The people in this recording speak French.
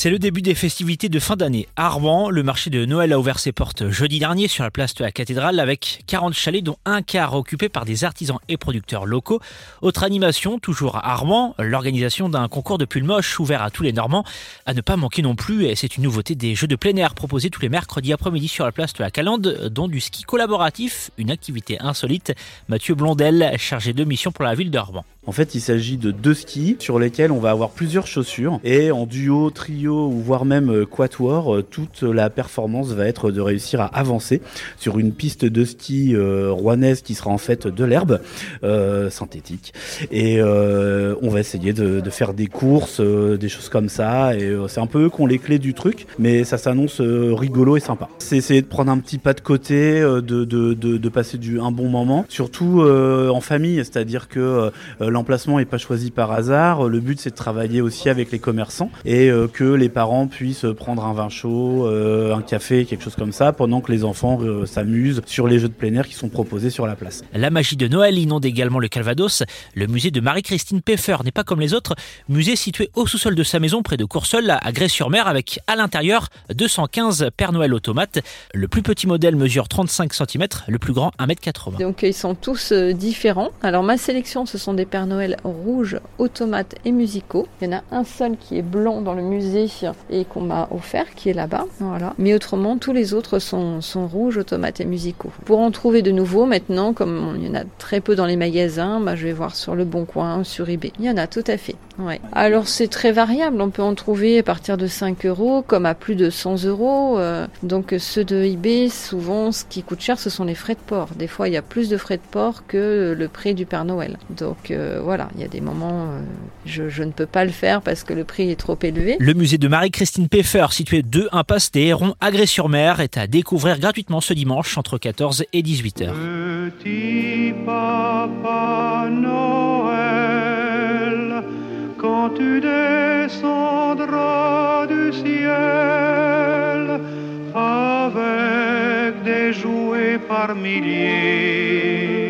C'est le début des festivités de fin d'année. À le marché de Noël a ouvert ses portes jeudi dernier sur la place de la cathédrale avec 40 chalets dont un quart occupé par des artisans et producteurs locaux. Autre animation, toujours à Rouen, l'organisation d'un concours de pulls moches ouvert à tous les Normands. À ne pas manquer non plus, et c'est une nouveauté des jeux de plein air proposés tous les mercredis après-midi sur la place de la Calande, dont du ski collaboratif, une activité insolite. Mathieu Blondel, chargé de mission pour la ville de. En fait, il s'agit de deux skis sur lesquels on va avoir plusieurs chaussures et en duo, trio ou voire même euh, quatuor, euh, toute la performance va être de réussir à avancer sur une piste de ski euh, rouennaise qui sera en fait de l'herbe synthétique et on va essayer de, faire des courses, des choses comme ça et c'est un peu eux qui ont les clés du truc, mais ça s'annonce rigolo et sympa. C'est essayer de prendre un petit pas de côté, de, de, de, passer du, un bon moment, surtout en famille, c'est-à-dire que l'emplacement n'est pas choisi par hasard. Le but, c'est de travailler aussi avec les commerçants et euh, que les parents puissent prendre un vin chaud, euh, un café, quelque chose comme ça, pendant que les enfants euh, s'amusent sur les jeux de plein air qui sont proposés sur la place. La magie de Noël inonde également le Calvados. Le musée de Marie-Christine Peffer n'est pas comme les autres. Musée situé au sous-sol de sa maison près de Courseul, à Grès-sur-Mer, avec à l'intérieur 215 Père Noël automates. Le plus petit modèle mesure 35 cm, le plus grand 1m80. Donc ils sont tous différents. Alors ma sélection, ce sont des Père Noël rouges, automates et musicaux. Il y en a un seul qui est blanc dans le musée et qu'on m'a offert, qui est là-bas. Voilà. Mais autrement, tous les autres sont, rouges, automates et musicaux. Pour en trouver de nouveaux, maintenant, comme il y en a très peu dans les magasins, bah, je vais voir sur le Bon Coin, sur eBay. Il y en a tout à fait. Ouais. Alors c'est très variable. On peut en trouver à partir de 5 euros, comme à plus de 100 euros. Euh. donc ceux de eBay, souvent, ce qui coûte cher, ce sont les frais de port. Des fois, il y a plus de frais de port que le prix du Père Noël. Donc euh, voilà, il y a des moments, euh, je, je, ne peux pas le faire parce que le prix est trop élevé. Le musée de Marie-Christine Peffer, situé 2 impasse des Hérons, Agré-sur-Mer, est à découvrir gratuitement ce dimanche entre 14 et 18 h papa Noël, quand tu descendras du ciel avec des jouets par milliers,